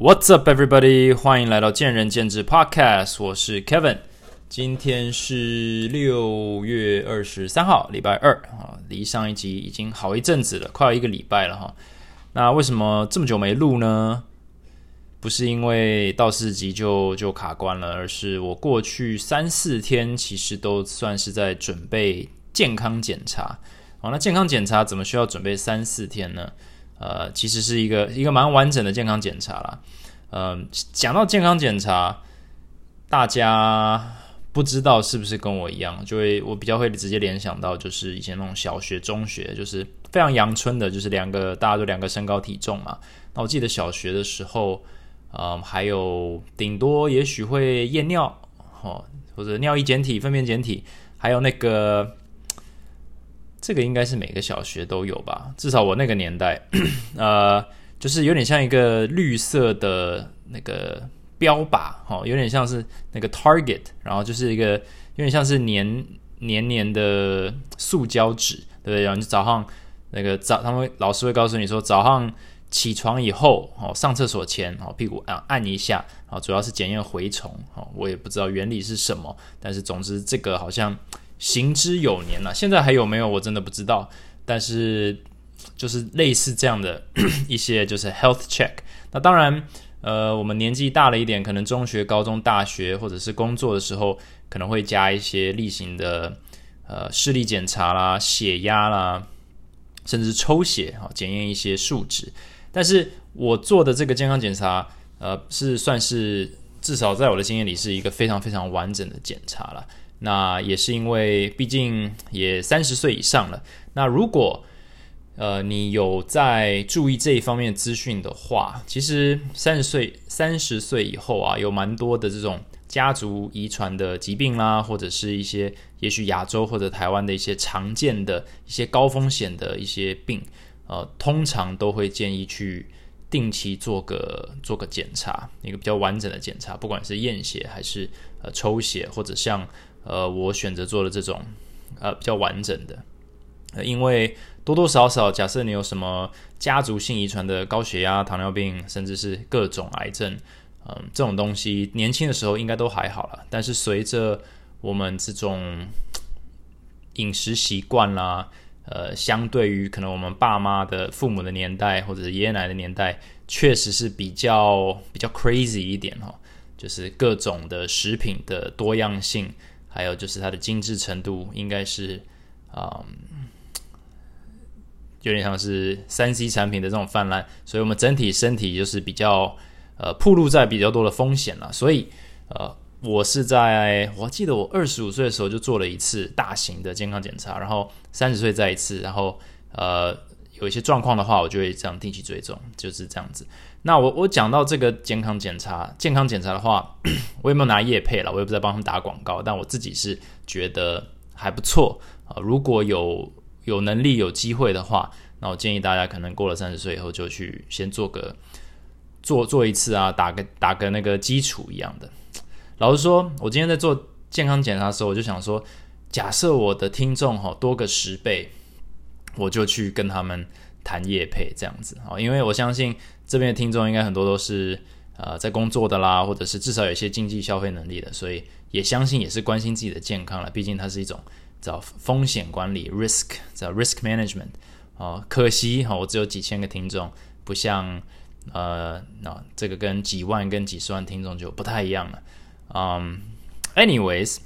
What's up, everybody？欢迎来到见仁见智 Podcast，我是 Kevin。今天是六月二十三号，礼拜二啊，离上一集已经好一阵子了，快要一个礼拜了哈。那为什么这么久没录呢？不是因为到四集就就卡关了，而是我过去三四天其实都算是在准备健康检查。好，那健康检查怎么需要准备三四天呢？呃，其实是一个一个蛮完整的健康检查啦。嗯，讲到健康检查，大家不知道是不是跟我一样，就会我比较会直接联想到，就是以前那种小学、中学，就是非常阳春的，就是两个大家都两个身高体重嘛。那我记得小学的时候，嗯，还有顶多也许会验尿，哦，或者尿液检体、粪便检体，还有那个。这个应该是每个小学都有吧，至少我那个年代，呃，就是有点像一个绿色的那个标靶，哈，有点像是那个 target，然后就是一个有点像是黏黏黏的塑胶纸，对不对？然后你早上那个早，他们老师会告诉你说，早上起床以后，哦，上厕所前，哦，屁股按按一下，然后主要是检验蛔虫，哦，我也不知道原理是什么，但是总之这个好像。行之有年了，现在还有没有我真的不知道。但是就是类似这样的 一些就是 health check。那当然，呃，我们年纪大了一点，可能中学、高中、大学或者是工作的时候，可能会加一些例行的呃视力检查啦、血压啦，甚至抽血啊，检验一些数值。但是我做的这个健康检查，呃，是算是至少在我的经验里是一个非常非常完整的检查了。那也是因为，毕竟也三十岁以上了。那如果呃你有在注意这一方面资讯的话，其实三十岁三十岁以后啊，有蛮多的这种家族遗传的疾病啦，或者是一些也许亚洲或者台湾的一些常见的一些高风险的一些病，呃，通常都会建议去定期做个做个检查，一个比较完整的检查，不管是验血还是呃抽血，或者像。呃，我选择做了这种呃比较完整的，因为多多少少，假设你有什么家族性遗传的高血压、糖尿病，甚至是各种癌症，嗯，这种东西年轻的时候应该都还好了。但是随着我们这种饮食习惯啦，呃，相对于可能我们爸妈的父母的年代或者是爷爷奶奶的年代，确实是比较比较 crazy 一点哈，就是各种的食品的多样性。还有就是它的精致程度，应该是啊，有点像是三 C 产品的这种泛滥，所以我们整体身体就是比较呃，暴露在比较多的风险了。所以呃，我是在我记得我二十五岁的时候就做了一次大型的健康检查，然后三十岁再一次，然后呃，有一些状况的话，我就会这样定期追踪，就是这样子。那我我讲到这个健康检查，健康检查的话，我也没有拿叶配了？我也不在帮他们打广告，但我自己是觉得还不错啊。如果有有能力、有机会的话，那我建议大家可能过了三十岁以后就去先做个做做一次啊，打个打个那个基础一样的。老实说，我今天在做健康检查的时候，我就想说，假设我的听众哈多个十倍，我就去跟他们谈叶配这样子啊，因为我相信。这边的听众应该很多都是呃在工作的啦，或者是至少有一些经济消费能力的，所以也相信也是关心自己的健康了。毕竟它是一种叫风险管理 （risk） 叫 risk management 哦。可惜哈，我只有几千个听众，不像呃那这个跟几万跟几十万听众就不太一样了。嗯，anyways，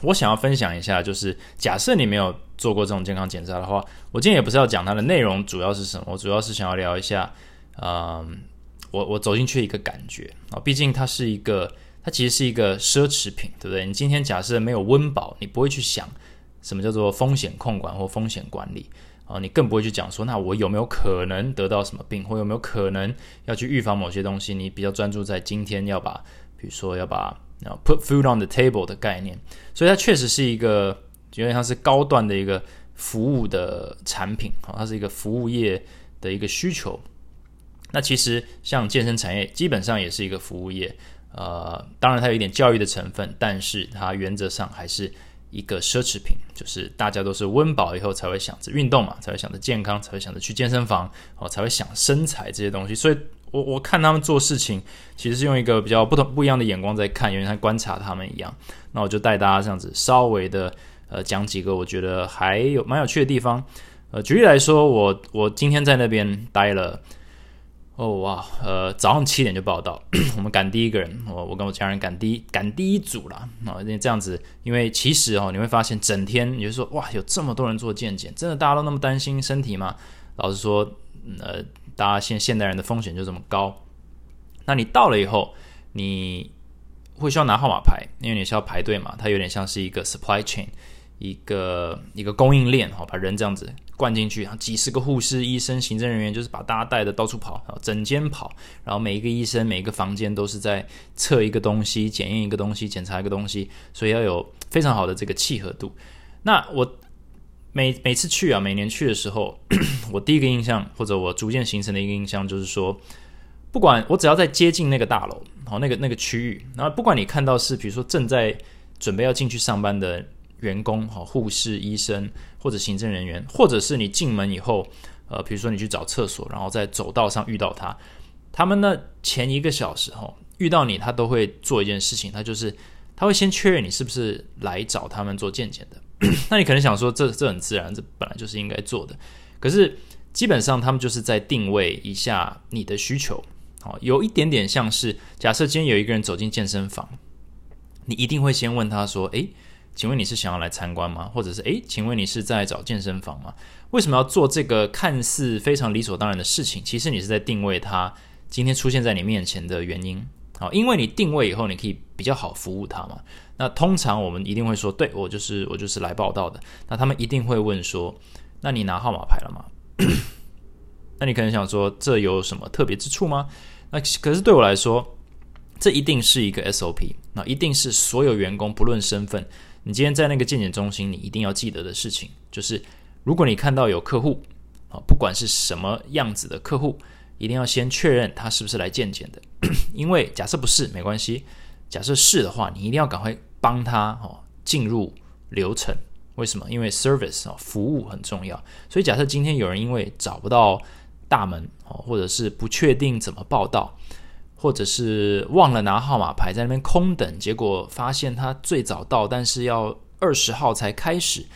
我想要分享一下，就是假设你没有做过这种健康检查的话，我今天也不是要讲它的内容主要是什么，我主要是想要聊一下。嗯，我我走进去一个感觉啊，毕竟它是一个，它其实是一个奢侈品，对不对？你今天假设没有温饱，你不会去想什么叫做风险控管或风险管理啊，你更不会去讲说，那我有没有可能得到什么病，或有没有可能要去预防某些东西？你比较专注在今天要把，比如说要把啊 put food on the table 的概念，所以它确实是一个因为它是高端的一个服务的产品啊，它是一个服务业的一个需求。那其实像健身产业，基本上也是一个服务业，呃，当然它有一点教育的成分，但是它原则上还是一个奢侈品，就是大家都是温饱以后才会想着运动嘛，才会想着健康，才会想着去健身房，哦，才会想身材这些东西。所以我我看他们做事情，其实是用一个比较不同不一样的眼光在看，有点像观察他们一样。那我就带大家这样子稍微的呃讲几个我觉得还有蛮有趣的地方。呃，举例来说，我我今天在那边待了。哦哇，呃，早上七点就报道，我们赶第一个人，我我跟我家人赶第一赶第一组了啊，因为这样子，因为其实哦，你会发现整天你就说哇，有这么多人做健检，真的大家都那么担心身体吗？老实说，呃，大家现现代人的风险就这么高，那你到了以后，你会需要拿号码牌，因为你需要排队嘛，它有点像是一个 supply chain。一个一个供应链，哈，把人这样子灌进去，然后几十个护士、医生、行政人员，就是把大家带的到处跑，然后整间跑，然后每一个医生、每一个房间都是在测一个东西、检验一个东西、检查一个东西，所以要有非常好的这个契合度。那我每每次去啊，每年去的时候，我第一个印象或者我逐渐形成的一个印象就是说，不管我只要在接近那个大楼，好那个那个区域，然后不管你看到是比如说正在准备要进去上班的。员工哈，护士、医生或者行政人员，或者是你进门以后，呃，比如说你去找厕所，然后在走道上遇到他，他们呢前一个小时哈遇到你，他都会做一件事情，他就是他会先确认你是不是来找他们做健检的。那你可能想说，这这很自然，这本来就是应该做的。可是基本上他们就是在定位一下你的需求，好，有一点点像是假设今天有一个人走进健身房，你一定会先问他说，诶。请问你是想要来参观吗？或者是诶，请问你是在找健身房吗？为什么要做这个看似非常理所当然的事情？其实你是在定位他今天出现在你面前的原因。好，因为你定位以后，你可以比较好服务他嘛。那通常我们一定会说，对我就是我就是来报道的。那他们一定会问说，那你拿号码牌了吗？那你可能想说，这有什么特别之处吗？那可是对我来说，这一定是一个 SOP。那一定是所有员工不论身份。你今天在那个健检中心，你一定要记得的事情就是，如果你看到有客户啊，不管是什么样子的客户，一定要先确认他是不是来健检的。因为假设不是没关系，假设是的话，你一定要赶快帮他哦进入流程。为什么？因为 service 啊服务很重要。所以假设今天有人因为找不到大门哦，或者是不确定怎么报到。或者是忘了拿号码牌，在那边空等，结果发现他最早到，但是要二十号才开始，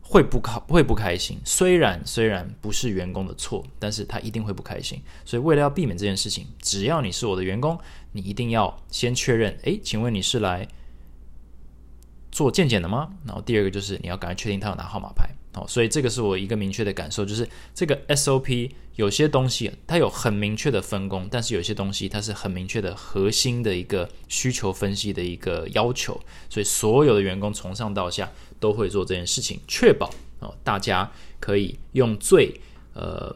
会不开会不开心。虽然虽然不是员工的错，但是他一定会不开心。所以为了要避免这件事情，只要你是我的员工，你一定要先确认。诶，请问你是来做健检的吗？然后第二个就是你要赶快确定他有拿号码牌。好，所以这个是我一个明确的感受，就是这个 SOP 有些东西它有很明确的分工，但是有些东西它是很明确的核心的一个需求分析的一个要求，所以所有的员工从上到下都会做这件事情，确保哦大家可以用最呃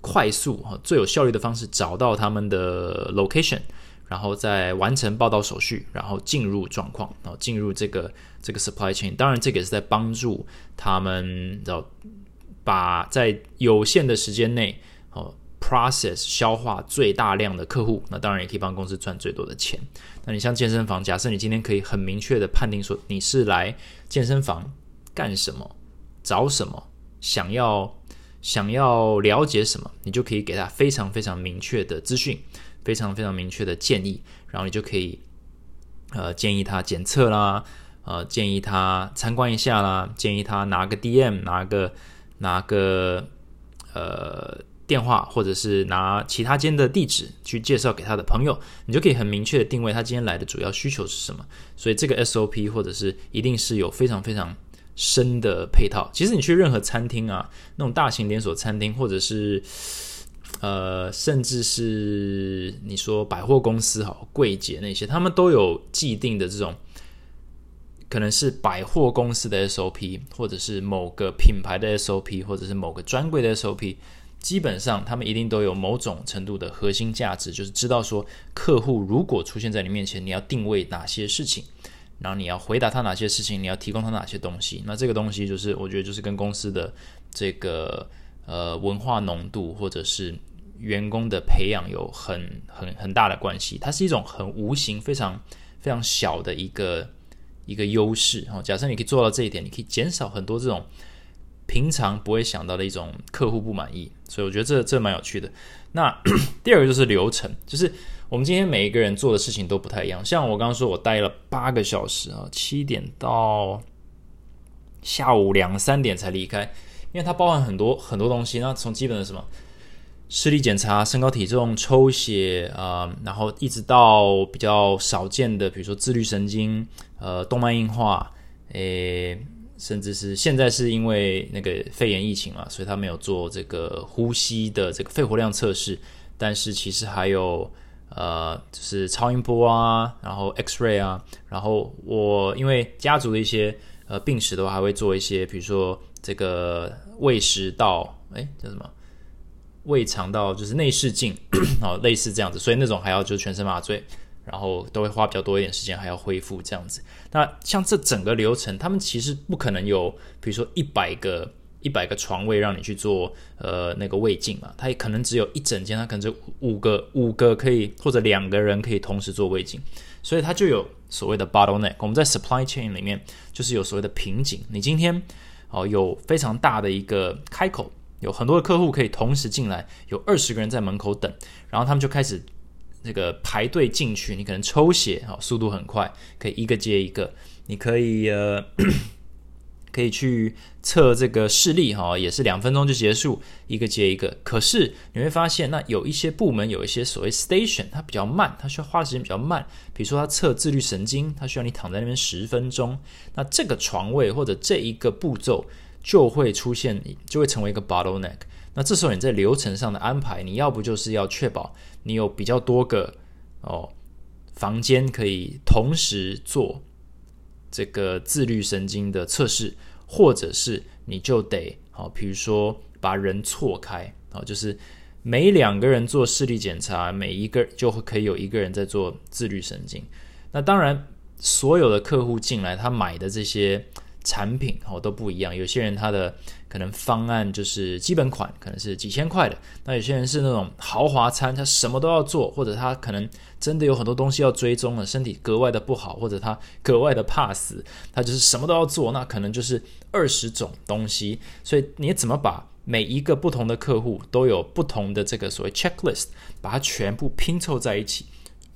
快速哈最有效率的方式找到他们的 location。然后再完成报道手续，然后进入状况，然后进入这个这个 supply chain。当然，这个也是在帮助他们，然后把在有限的时间内，哦，process 消化最大量的客户。那当然也可以帮公司赚最多的钱。那你像健身房，假设你今天可以很明确的判定说你是来健身房干什么、找什么、想要想要了解什么，你就可以给他非常非常明确的资讯。非常非常明确的建议，然后你就可以，呃，建议他检测啦，呃，建议他参观一下啦，建议他拿个 DM，拿个拿个呃电话，或者是拿其他间的地址去介绍给他的朋友，你就可以很明确的定位他今天来的主要需求是什么。所以这个 SOP 或者是一定是有非常非常深的配套。其实你去任何餐厅啊，那种大型连锁餐厅，或者是呃，甚至是你说百货公司好柜姐那些，他们都有既定的这种，可能是百货公司的 SOP，或者是某个品牌的 SOP，或者是某个专柜的 SOP。基本上，他们一定都有某种程度的核心价值，就是知道说，客户如果出现在你面前，你要定位哪些事情，然后你要回答他哪些事情，你要提供他哪些东西。那这个东西就是，我觉得就是跟公司的这个呃文化浓度，或者是员工的培养有很很很大的关系，它是一种很无形、非常非常小的一个一个优势。哈，假设你可以做到这一点，你可以减少很多这种平常不会想到的一种客户不满意，所以我觉得这这蛮有趣的。那 第二个就是流程，就是我们今天每一个人做的事情都不太一样。像我刚刚说，我待了八个小时啊，七点到下午两三点才离开，因为它包含很多很多东西。那从基本的什么视力检查、身高体重、抽血啊，然后一直到比较少见的，比如说自律神经、呃动脉硬化，诶。甚至是现在是因为那个肺炎疫情嘛，所以他没有做这个呼吸的这个肺活量测试。但是其实还有呃，就是超音波啊，然后 X ray 啊，然后我因为家族的一些呃病史的话，还会做一些，比如说这个胃食道，哎叫什么胃肠道，就是内视镜，哦类似这样子，所以那种还要就全身麻醉。然后都会花比较多一点时间，还要恢复这样子。那像这整个流程，他们其实不可能有，比如说一百个一百个床位让你去做呃那个胃镜嘛，它也可能只有一整间，它可能就五个五个可以或者两个人可以同时做胃镜，所以它就有所谓的 bottleneck。我们在 supply chain 里面就是有所谓的瓶颈。你今天哦有非常大的一个开口，有很多的客户可以同时进来，有二十个人在门口等，然后他们就开始。那个排队进去，你可能抽血哦，速度很快，可以一个接一个。你可以呃，可以去测这个视力哈，也是两分钟就结束，一个接一个。可是你会发现，那有一些部门有一些所谓 station，它比较慢，它需要花时间比较慢。比如说，它测自律神经，它需要你躺在那边十分钟。那这个床位或者这一个步骤就会出现，就会成为一个 bottleneck。那这时候你在流程上的安排，你要不就是要确保你有比较多个哦房间可以同时做这个自律神经的测试，或者是你就得好，比如说把人错开啊，就是每两个人做视力检查，每一个就会可以有一个人在做自律神经。那当然，所有的客户进来，他买的这些。产品哦都不一样，有些人他的可能方案就是基本款，可能是几千块的；那有些人是那种豪华餐，他什么都要做，或者他可能真的有很多东西要追踪了，身体格外的不好，或者他格外的怕死，他就是什么都要做，那可能就是二十种东西。所以你怎么把每一个不同的客户都有不同的这个所谓 checklist，把它全部拼凑在一起，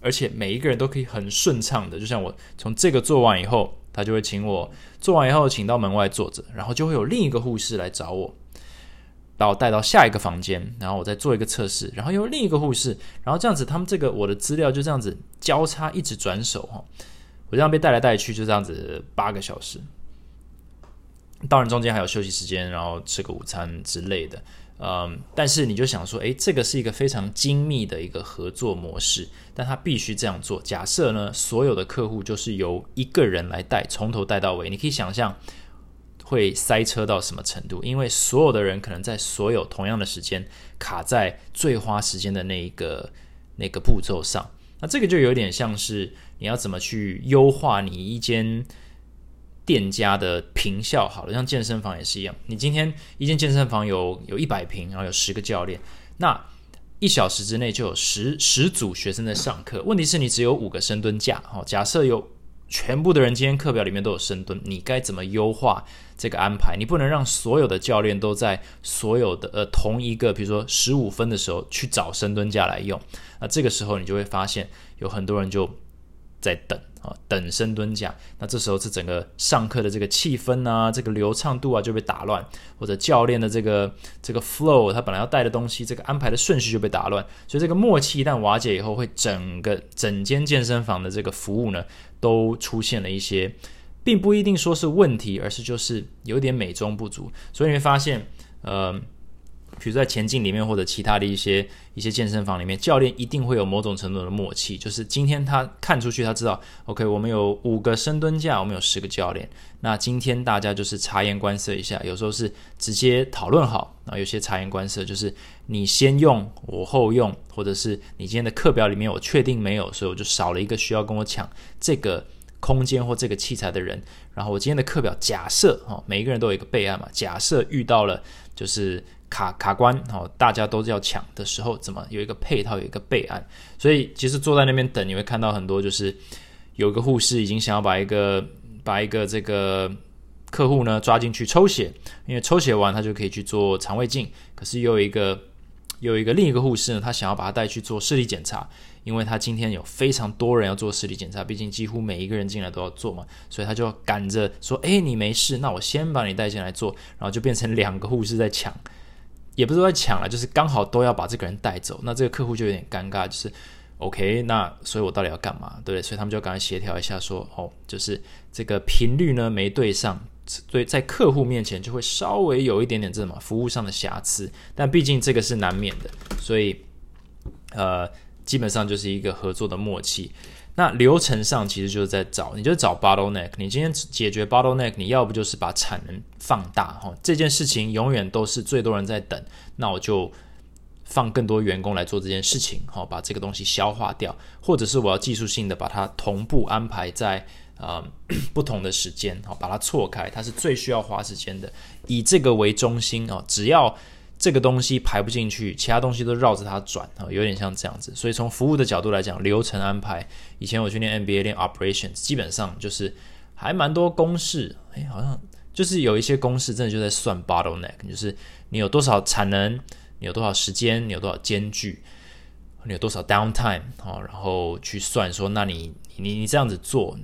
而且每一个人都可以很顺畅的，就像我从这个做完以后。他就会请我做完以后，请到门外坐着，然后就会有另一个护士来找我，把我带到下一个房间，然后我再做一个测试，然后又另一个护士，然后这样子，他们这个我的资料就这样子交叉一直转手哈，我这样被带来带去，就这样子八个小时，当然中间还有休息时间，然后吃个午餐之类的。嗯，但是你就想说，诶，这个是一个非常精密的一个合作模式，但他必须这样做。假设呢，所有的客户就是由一个人来带，从头带到尾，你可以想象会塞车到什么程度？因为所有的人可能在所有同样的时间卡在最花时间的那一个那个步骤上，那这个就有点像是你要怎么去优化你一间。店家的平效好了，像健身房也是一样。你今天一间健身房有有一百平，然后有十个教练，那一小时之内就有十十组学生在上课。问题是你只有五个深蹲架，哦，假设有全部的人今天课表里面都有深蹲，你该怎么优化这个安排？你不能让所有的教练都在所有的呃同一个，比如说十五分的时候去找深蹲架来用。那这个时候你就会发现有很多人就在等。啊，等深蹲架，那这时候是整个上课的这个气氛啊，这个流畅度啊就被打乱，或者教练的这个这个 flow，他本来要带的东西，这个安排的顺序就被打乱，所以这个默契一旦瓦解以后，会整个整间健身房的这个服务呢，都出现了一些，并不一定说是问题，而是就是有点美中不足，所以你会发现，呃。比如在前进里面或者其他的一些一些健身房里面，教练一定会有某种程度的默契，就是今天他看出去，他知道，OK，我们有五个深蹲架，我们有十个教练，那今天大家就是察言观色一下，有时候是直接讨论好，然后有些察言观色就是你先用，我后用，或者是你今天的课表里面我确定没有，所以我就少了一个需要跟我抢这个空间或这个器材的人，然后我今天的课表假设哈，每一个人都有一个备案嘛，假设遇到了就是。卡卡关哦，大家都是要抢的时候，怎么有一个配套，有一个备案？所以其实坐在那边等，你会看到很多，就是有一个护士已经想要把一个把一个这个客户呢抓进去抽血，因为抽血完他就可以去做肠胃镜。可是又有一个又有一个另一个护士呢，他想要把他带去做视力检查，因为他今天有非常多人要做视力检查，毕竟几乎每一个人进来都要做嘛，所以他就赶着说：“哎，你没事，那我先把你带进来做。”然后就变成两个护士在抢，也不是在抢了，就是刚好都要把这个人带走。那这个客户就有点尴尬，就是 OK，那所以我到底要干嘛？对不对，所以他们就赶快协调一下，说：“哦，就是这个频率呢没对上。”对，在客户面前就会稍微有一点点这什么服务上的瑕疵，但毕竟这个是难免的，所以呃，基本上就是一个合作的默契。那流程上其实就是在找，你就找 bottleneck。你今天解决 bottleneck，你要不就是把产能放大哈，这件事情永远都是最多人在等，那我就放更多员工来做这件事情，好把这个东西消化掉，或者是我要技术性的把它同步安排在。呃，不同的时间，好，把它错开，它是最需要花时间的。以这个为中心哦，只要这个东西排不进去，其他东西都绕着它转啊，有点像这样子。所以从服务的角度来讲，流程安排，以前我去念 MBA 练 operations，基本上就是还蛮多公式，哎，好像就是有一些公式真的就在算 bottleneck，就是你有多少产能，你有多少时间，你有多少间距，你有多少 downtime，好，然后去算说，那你你你这样子做。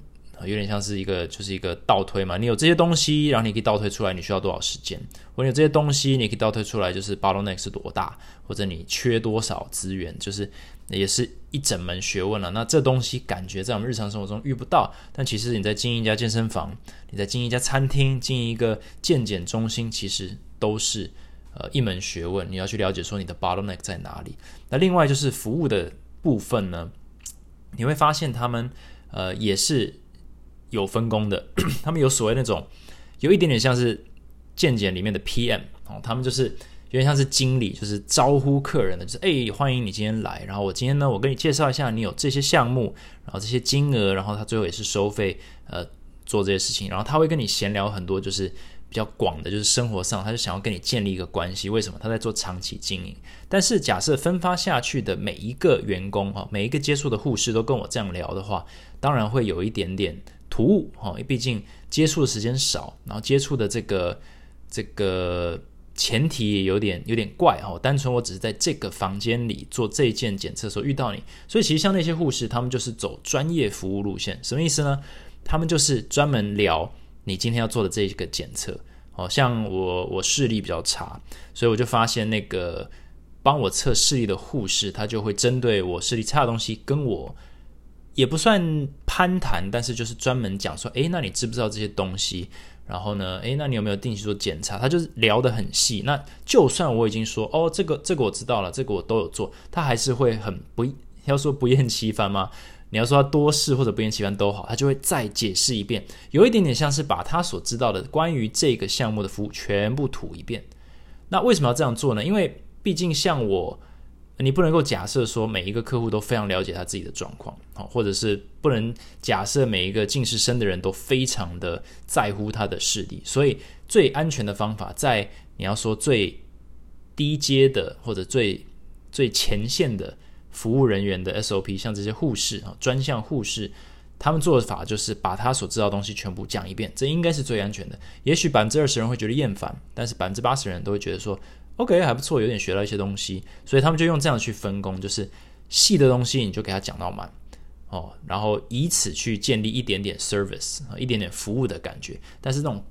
有点像是一个，就是一个倒推嘛。你有这些东西，然后你可以倒推出来，你需要多少时间？或者有这些东西，你可以倒推出来，就是 bottleneck 是多大，或者你缺多少资源，就是也是一整门学问了。那这东西感觉在我们日常生活中遇不到，但其实你在经营一家健身房，你在经营一家餐厅，经营一个健检中心，其实都是呃一门学问。你要去了解说你的 bottleneck 在哪里。那另外就是服务的部分呢，你会发现他们呃也是。有分工的，他们有所谓那种，有一点点像是健检里面的 PM 哦，他们就是有点像是经理，就是招呼客人的，就是哎，欢迎你今天来，然后我今天呢，我跟你介绍一下，你有这些项目，然后这些金额，然后他最后也是收费，呃，做这些事情，然后他会跟你闲聊很多，就是比较广的，就是生活上，他就想要跟你建立一个关系，为什么？他在做长期经营。但是假设分发下去的每一个员工哈，每一个接触的护士都跟我这样聊的话，当然会有一点点。突兀哈，毕竟接触的时间少，然后接触的这个这个前提也有点有点怪哈。单纯我只是在这个房间里做这一件检测时候遇到你，所以其实像那些护士，他们就是走专业服务路线。什么意思呢？他们就是专门聊你今天要做的这一个检测。哦，像我我视力比较差，所以我就发现那个帮我测视力的护士，他就会针对我视力差的东西跟我。也不算攀谈，但是就是专门讲说，诶，那你知不知道这些东西？然后呢，诶，那你有没有定期做检查？他就是聊得很细。那就算我已经说，哦，这个这个我知道了，这个我都有做，他还是会很不要说不厌其烦吗？你要说他多事或者不厌其烦都好，他就会再解释一遍，有一点点像是把他所知道的关于这个项目的服务全部吐一遍。那为什么要这样做呢？因为毕竟像我。你不能够假设说每一个客户都非常了解他自己的状况，好，或者是不能假设每一个近视生的人都非常的在乎他的视力。所以最安全的方法，在你要说最低阶的或者最最前线的服务人员的 SOP，像这些护士啊，专项护士，他们做法就是把他所知道的东西全部讲一遍，这应该是最安全的。也许百分之二十人会觉得厌烦，但是百分之八十人都会觉得说。OK，还不错，有点学到一些东西，所以他们就用这样去分工，就是细的东西你就给他讲到满哦，然后以此去建立一点点 service 啊，一点点服务的感觉。但是这种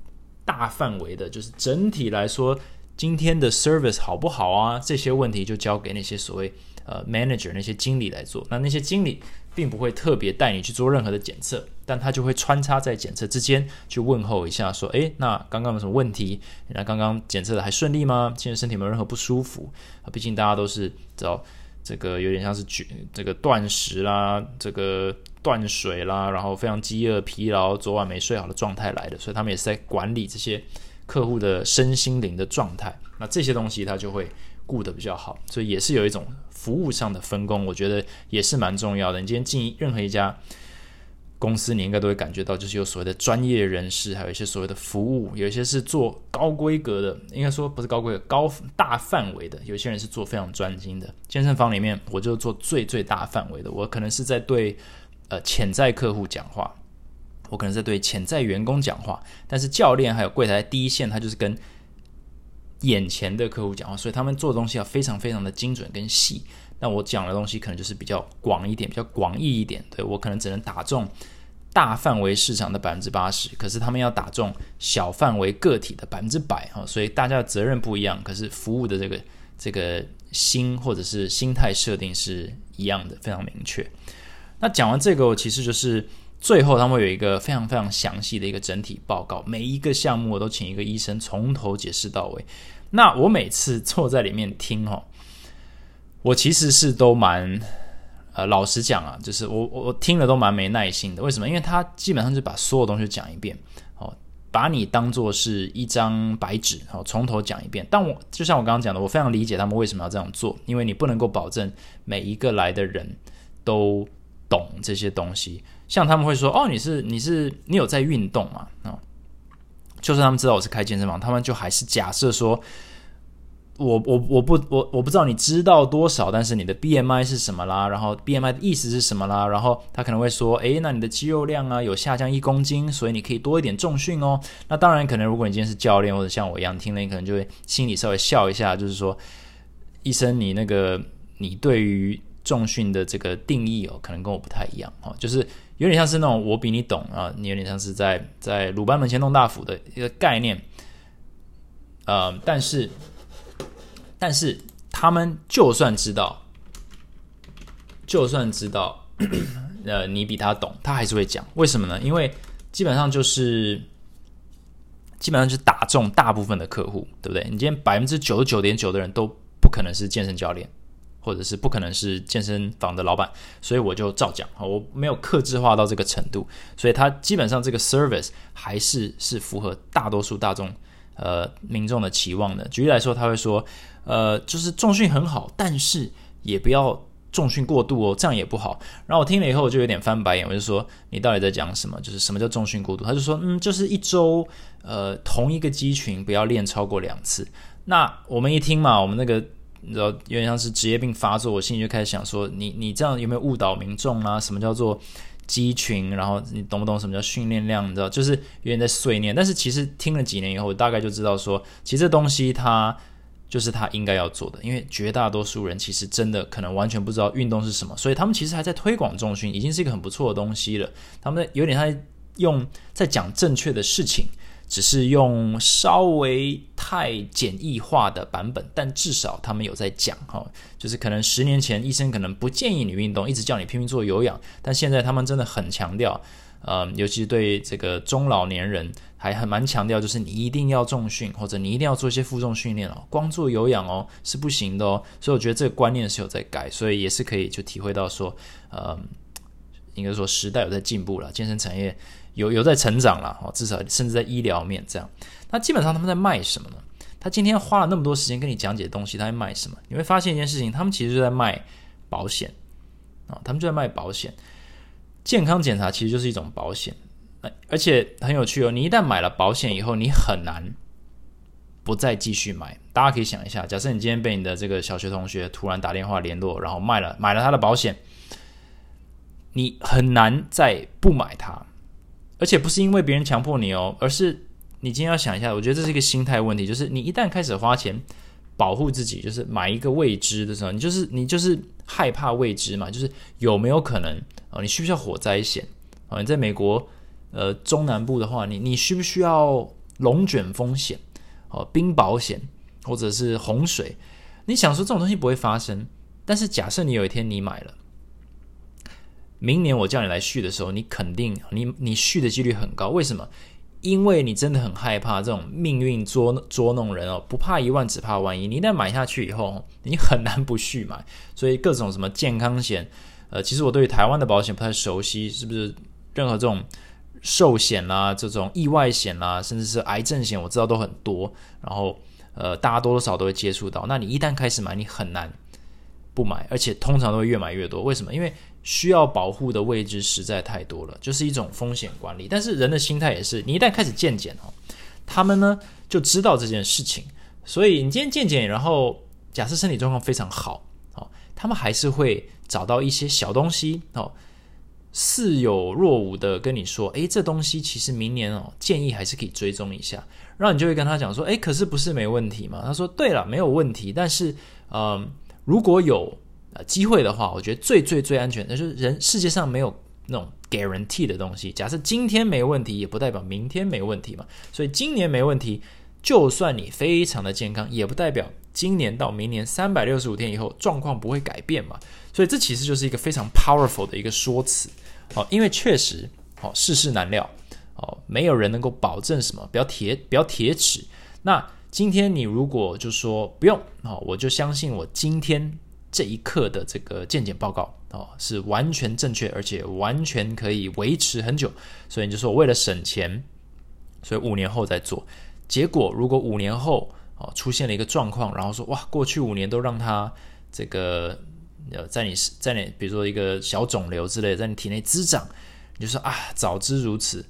大范围的，就是整体来说，今天的 service 好不好啊？这些问题就交给那些所谓呃 manager 那些经理来做。那那些经理。并不会特别带你去做任何的检测，但他就会穿插在检测之间去问候一下，说：“诶，那刚刚有什么问题？那刚刚检测的还顺利吗？现在身体没有任何不舒服？啊，毕竟大家都是知道这个有点像是绝这个断食啦，这个断水啦，然后非常饥饿、疲劳、昨晚没睡好的状态来的，所以他们也是在管理这些客户的身心灵的状态。那这些东西他就会顾得比较好，所以也是有一种。”服务上的分工，我觉得也是蛮重要的。你今天进任何一家公司，你应该都会感觉到，就是有所谓的专业人士，还有一些所谓的服务，有一些是做高规格的，应该说不是高规格，高大范围的。有些人是做非常专精的。健身房里面，我就做最最大范围的，我可能是在对呃潜在客户讲话。我可能在对潜在员工讲话，但是教练还有柜台第一线，他就是跟眼前的客户讲话，所以他们做的东西要非常非常的精准跟细。那我讲的东西可能就是比较广一点，比较广义一点。对我可能只能打中大范围市场的百分之八十，可是他们要打中小范围个体的百分之百哈。所以大家的责任不一样，可是服务的这个这个心或者是心态设定是一样的，非常明确。那讲完这个，我其实就是最后他们会有一个非常非常详细的一个整体报告，每一个项目我都请一个医生从头解释到尾。那我每次坐在里面听哦。我其实是都蛮，呃，老实讲啊，就是我我听了都蛮没耐心的。为什么？因为他基本上就把所有东西讲一遍，哦，把你当做是一张白纸，哦，从头讲一遍。但我就像我刚刚讲的，我非常理解他们为什么要这样做，因为你不能够保证每一个来的人都懂这些东西。像他们会说，哦，你是你是你有在运动嘛？哦，就算他们知道我是开健身房，他们就还是假设说。我我我不我我不知道你知道多少，但是你的 BMI 是什么啦？然后 BMI 的意思是什么啦？然后他可能会说，诶，那你的肌肉量啊有下降一公斤，所以你可以多一点重训哦。那当然，可能如果你今天是教练或者像我一样听了，你可能就会心里稍微笑一下，就是说，医生，你那个你对于重训的这个定义哦，可能跟我不太一样哦，就是有点像是那种我比你懂啊，你有点像是在在鲁班门前弄大斧的一个概念，呃，但是。但是他们就算知道，就算知道，呃，你比他懂，他还是会讲。为什么呢？因为基本上就是，基本上就是打中大部分的客户，对不对？你今天百分之九十九点九的人都不可能是健身教练，或者是不可能是健身房的老板，所以我就照讲我没有克制化到这个程度，所以他基本上这个 service 还是是符合大多数大众呃民众的期望的。举例来说，他会说。呃，就是重训很好，但是也不要重训过度哦，这样也不好。然后我听了以后，我就有点翻白眼，我就说你到底在讲什么？就是什么叫重训过度？他就说，嗯，就是一周呃同一个肌群不要练超过两次。那我们一听嘛，我们那个你知道有点像是职业病发作，我心里就开始想说，你你这样有没有误导民众啊？什么叫做肌群？然后你懂不懂什么叫训练量？你知道，就是有点在碎念。但是其实听了几年以后，我大概就知道说，其实这东西它。就是他应该要做的，因为绝大多数人其实真的可能完全不知道运动是什么，所以他们其实还在推广重训，已经是一个很不错的东西了。他们有点在用在讲正确的事情，只是用稍微太简易化的版本，但至少他们有在讲哈。就是可能十年前医生可能不建议你运动，一直叫你拼命做有氧，但现在他们真的很强调。呃，尤其对这个中老年人，还很蛮强调，就是你一定要重训，或者你一定要做一些负重训练哦，光做有氧哦是不行的哦。所以我觉得这个观念是有在改，所以也是可以就体会到说，呃，应该说时代有在进步了，健身产业有有在成长了哦，至少甚至在医疗面这样。那基本上他们在卖什么呢？他今天花了那么多时间跟你讲解东西，他在卖什么？你会发现一件事情，他们其实就在卖保险啊，他们就在卖保险。健康检查其实就是一种保险，而且很有趣哦。你一旦买了保险以后，你很难不再继续买。大家可以想一下，假设你今天被你的这个小学同学突然打电话联络，然后卖了买了他的保险，你很难再不买它。而且不是因为别人强迫你哦，而是你今天要想一下，我觉得这是一个心态问题。就是你一旦开始花钱保护自己，就是买一个未知的时候，你就是你就是害怕未知嘛，就是有没有可能？啊，你需不需要火灾险？啊，你在美国，呃，中南部的话，你你需不需要龙卷风险？哦，冰保险或者是洪水？你想说这种东西不会发生，但是假设你有一天你买了，明年我叫你来续的时候，你肯定你你续的几率很高。为什么？因为你真的很害怕这种命运捉捉弄人哦，不怕一万，只怕万一。你一旦买下去以后，你很难不续买。所以各种什么健康险。呃，其实我对于台湾的保险不太熟悉，是不是任何这种寿险啦、这种意外险啦，甚至是癌症险，我知道都很多。然后，呃，大家多多少都会接触到。那你一旦开始买，你很难不买，而且通常都会越买越多。为什么？因为需要保护的位置实在太多了，就是一种风险管理。但是人的心态也是，你一旦开始健检哦，他们呢就知道这件事情，所以你今天健检，然后假设身体状况非常好，哦，他们还是会。找到一些小东西哦，似有若无的跟你说，诶，这东西其实明年哦，建议还是可以追踪一下。然后你就会跟他讲说，诶，可是不是没问题吗？他说，对了，没有问题。但是，嗯，如果有呃机会的话，我觉得最最最安全，的就是人世界上没有那种 guarantee 的东西。假设今天没问题，也不代表明天没问题嘛。所以今年没问题，就算你非常的健康，也不代表今年到明年三百六十五天以后状况不会改变嘛。所以这其实就是一个非常 powerful 的一个说辞。哦，因为确实，哦，世事难料，哦，没有人能够保证什么，不要铁，不要铁齿。那今天你如果就说不用，哦，我就相信我今天这一刻的这个健检报告，哦，是完全正确，而且完全可以维持很久。所以你就说我为了省钱，所以五年后再做。结果如果五年后，哦，出现了一个状况，然后说哇，过去五年都让他这个。呃，在你在你比如说一个小肿瘤之类，在你体内滋长，你就说啊，早知如此，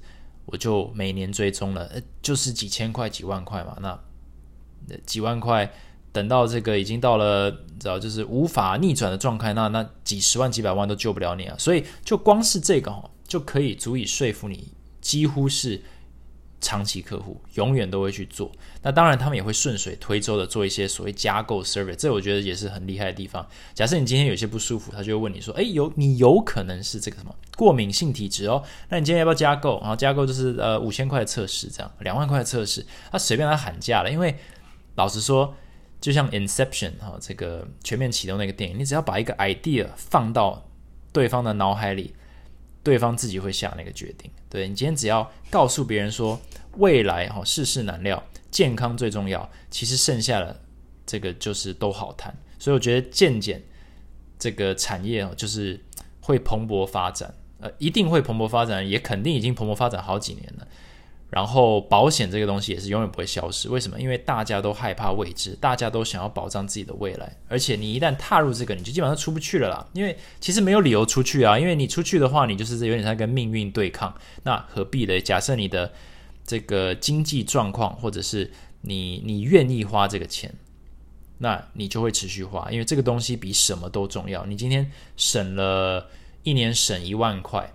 我就每年追踪了，呃，就是几千块、几万块嘛。那几万块，等到这个已经到了，知道就是无法逆转的状态，那那几十万、几百万都救不了你啊。所以，就光是这个哦，就可以足以说服你，几乎是。长期客户永远都会去做，那当然他们也会顺水推舟的做一些所谓加购 service，这我觉得也是很厉害的地方。假设你今天有些不舒服，他就会问你说：“哎，有你有可能是这个什么过敏性体质哦？那你今天要不要加购？然后加购就是呃五千块的测试，这样两万块的测试，他随便他喊价了。因为老实说，就像 Inception 哈这个全面启动那个电影，你只要把一个 idea 放到对方的脑海里。对方自己会下那个决定。对你今天只要告诉别人说未来哈世事难料，健康最重要，其实剩下的这个就是都好谈。所以我觉得健检这个产业哦，就是会蓬勃发展，呃，一定会蓬勃发展，也肯定已经蓬勃发展好几年了。然后保险这个东西也是永远不会消失，为什么？因为大家都害怕未知，大家都想要保障自己的未来。而且你一旦踏入这个，你就基本上出不去了啦。因为其实没有理由出去啊，因为你出去的话，你就是有点像跟命运对抗。那何必呢？假设你的这个经济状况，或者是你你愿意花这个钱，那你就会持续花，因为这个东西比什么都重要。你今天省了一年省一万块。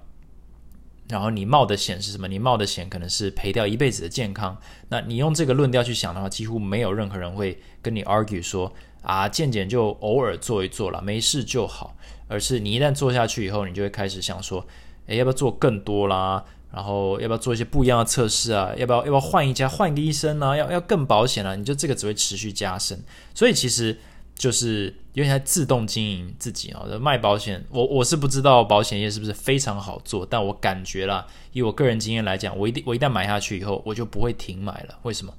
然后你冒的险是什么？你冒的险可能是赔掉一辈子的健康。那你用这个论调去想的话，几乎没有任何人会跟你 argue 说啊，健检就偶尔做一做了，没事就好。而是你一旦做下去以后，你就会开始想说，诶，要不要做更多啦？然后要不要做一些不一样的测试啊？要不要要不要换一家换一个医生呢？要要更保险了？你就这个只会持续加深。所以其实。就是因为它自动经营自己啊，卖保险，我我是不知道保险业是不是非常好做，但我感觉啦，以我个人经验来讲，我一定我一旦买下去以后，我就不会停买了。为什么？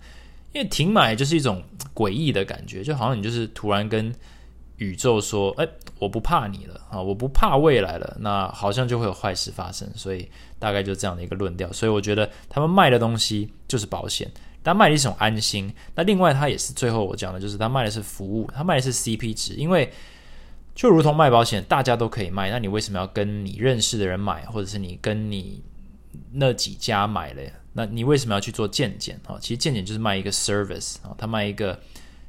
因为停买就是一种诡异的感觉，就好像你就是突然跟宇宙说：“哎，我不怕你了啊，我不怕未来了。”那好像就会有坏事发生，所以大概就这样的一个论调。所以我觉得他们卖的东西就是保险。他卖的一种安心，那另外他也是最后我讲的，就是他卖的是服务，他卖的是 CP 值，因为就如同卖保险，大家都可以卖，那你为什么要跟你认识的人买，或者是你跟你那几家买嘞？那你为什么要去做健检啊？其实健检就是卖一个 service 啊，他卖一个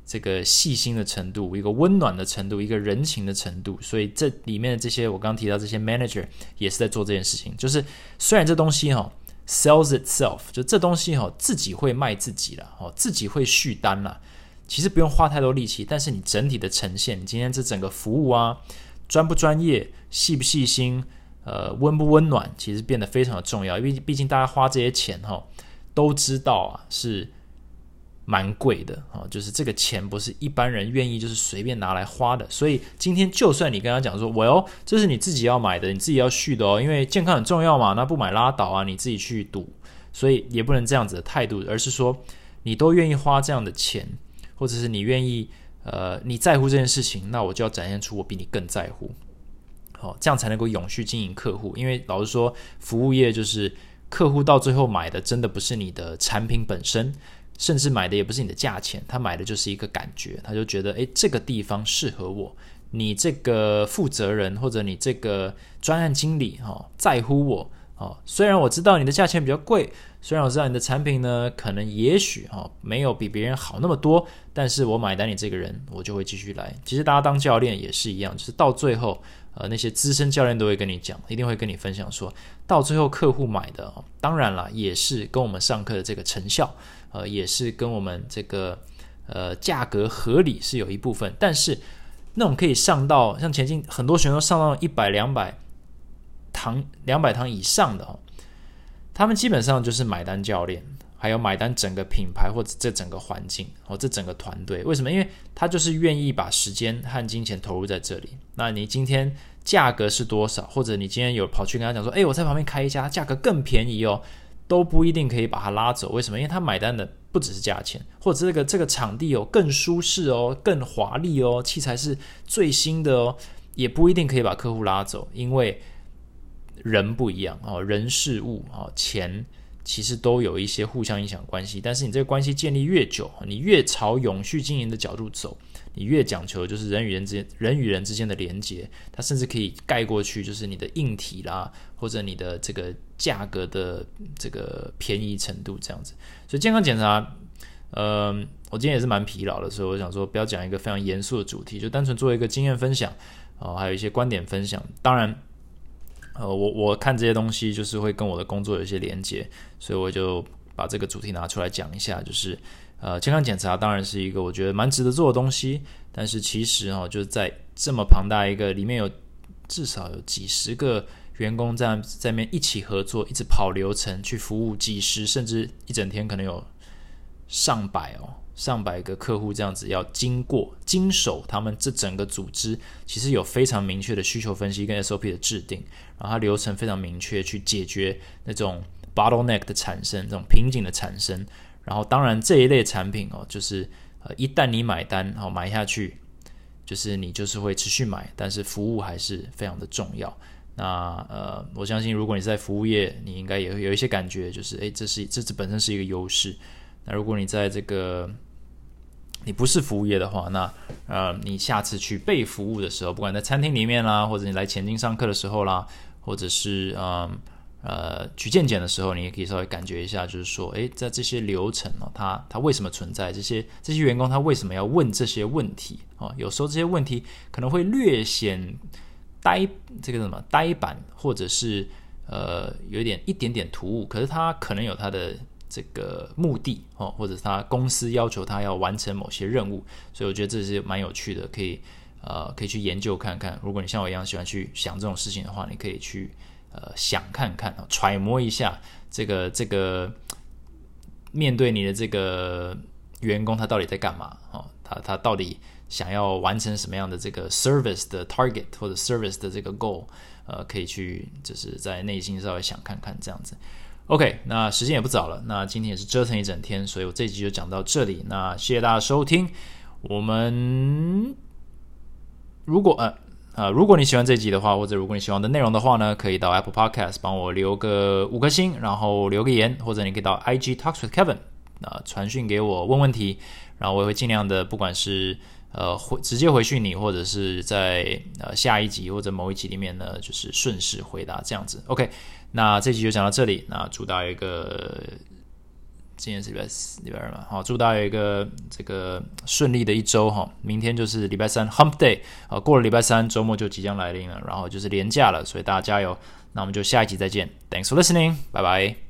这个细心的程度，一个温暖的程度，一个人情的程度，所以这里面的这些我刚刚提到这些 manager 也是在做这件事情，就是虽然这东西哈。Sells itself，就这东西哈，自己会卖自己了，哦，自己会续单了。其实不用花太多力气，但是你整体的呈现，你今天这整个服务啊，专不专业，细不细心，呃，温不温暖，其实变得非常的重要。因为毕竟大家花这些钱哈，都知道啊是。蛮贵的啊，就是这个钱不是一般人愿意就是随便拿来花的，所以今天就算你跟他讲说，我哦，这是你自己要买的，你自己要续的哦，因为健康很重要嘛，那不买拉倒啊，你自己去赌，所以也不能这样子的态度，而是说你都愿意花这样的钱，或者是你愿意呃你在乎这件事情，那我就要展现出我比你更在乎，好，这样才能够永续经营客户，因为老实说，服务业就是客户到最后买的真的不是你的产品本身。甚至买的也不是你的价钱，他买的就是一个感觉，他就觉得，诶，这个地方适合我，你这个负责人或者你这个专案经理哈，在乎我，哦，虽然我知道你的价钱比较贵，虽然我知道你的产品呢可能也许哦没有比别人好那么多，但是我买单你这个人，我就会继续来。其实大家当教练也是一样，就是到最后，呃，那些资深教练都会跟你讲，一定会跟你分享说，到最后客户买的，当然了，也是跟我们上课的这个成效，呃，也是跟我们这个呃价格合理是有一部分，但是那种可以上到像前进很多选手上到一百两百。堂两百堂以上的哦，他们基本上就是买单教练，还有买单整个品牌或者这整个环境哦，这整个团队。为什么？因为他就是愿意把时间和金钱投入在这里。那你今天价格是多少？或者你今天有跑去跟他讲说，哎，我在旁边开一家，价格更便宜哦，都不一定可以把他拉走。为什么？因为他买单的不只是价钱，或者这个这个场地哦更舒适哦，更华丽哦，器材是最新的哦，也不一定可以把客户拉走，因为。人不一样哦，人事物哦，钱其实都有一些互相影响关系。但是你这个关系建立越久，你越朝永续经营的角度走，你越讲求就是人与人之间、人与人之间的连接。它甚至可以盖过去，就是你的硬体啦，或者你的这个价格的这个便宜程度这样子。所以健康检查，呃，我今天也是蛮疲劳的，所以我想说不要讲一个非常严肃的主题，就单纯做一个经验分享哦，还有一些观点分享。当然。呃，我我看这些东西就是会跟我的工作有一些连接，所以我就把这个主题拿出来讲一下。就是呃，健康检查当然是一个我觉得蛮值得做的东西，但是其实哦，就是在这么庞大一个里面有至少有几十个员工在在面一起合作，一直跑流程去服务几十甚至一整天可能有上百哦。上百个客户这样子要经过经手，他们这整个组织其实有非常明确的需求分析跟 SOP 的制定，然后它流程非常明确，去解决那种 bottleneck 的产生，这种瓶颈的产生。然后当然这一类产品哦，就是呃一旦你买单哦买下去，就是你就是会持续买，但是服务还是非常的重要。那呃我相信如果你在服务业，你应该也会有一些感觉，就是诶，这是这这本身是一个优势。那如果你在这个你不是服务业的话，那呃，你下次去被服务的时候，不管在餐厅里面啦，或者你来前进上课的时候啦，或者是嗯呃去见检的时候，你也可以稍微感觉一下，就是说，诶，在这些流程哦，它它为什么存在？这些这些员工他为什么要问这些问题哦，有时候这些问题可能会略显呆，这个什么呆板，或者是呃有点一点点突兀，可是他可能有他的。这个目的哦，或者他公司要求他要完成某些任务，所以我觉得这是蛮有趣的，可以呃可以去研究看看。如果你像我一样喜欢去想这种事情的话，你可以去呃想看看，揣摩一下这个这个面对你的这个员工他到底在干嘛哦，他他到底想要完成什么样的这个 service 的 target 或者 service 的这个 goal，呃，可以去就是在内心稍微想看看这样子。OK，那时间也不早了，那今天也是折腾一整天，所以我这集就讲到这里。那谢谢大家收听。我们如果呃呃，如果你喜欢这集的话，或者如果你喜欢的内容的话呢，可以到 Apple Podcast 帮我留个五颗星，然后留个言，或者你可以到 IG Talks with Kevin 啊传讯给我问问题，然后我也会尽量的，不管是呃回直接回讯你，或者是在呃下一集或者某一集里面呢，就是顺势回答这样子。OK。那这集就讲到这里。那祝大家一个今天是礼拜四、礼拜二嘛，好，祝大家有一个这个顺利的一周哈。明天就是礼拜三，Hump Day 啊，过了礼拜三，周末就即将来临了，然后就是连假了，所以大家加油。那我们就下一集再见。Thanks for listening，拜拜。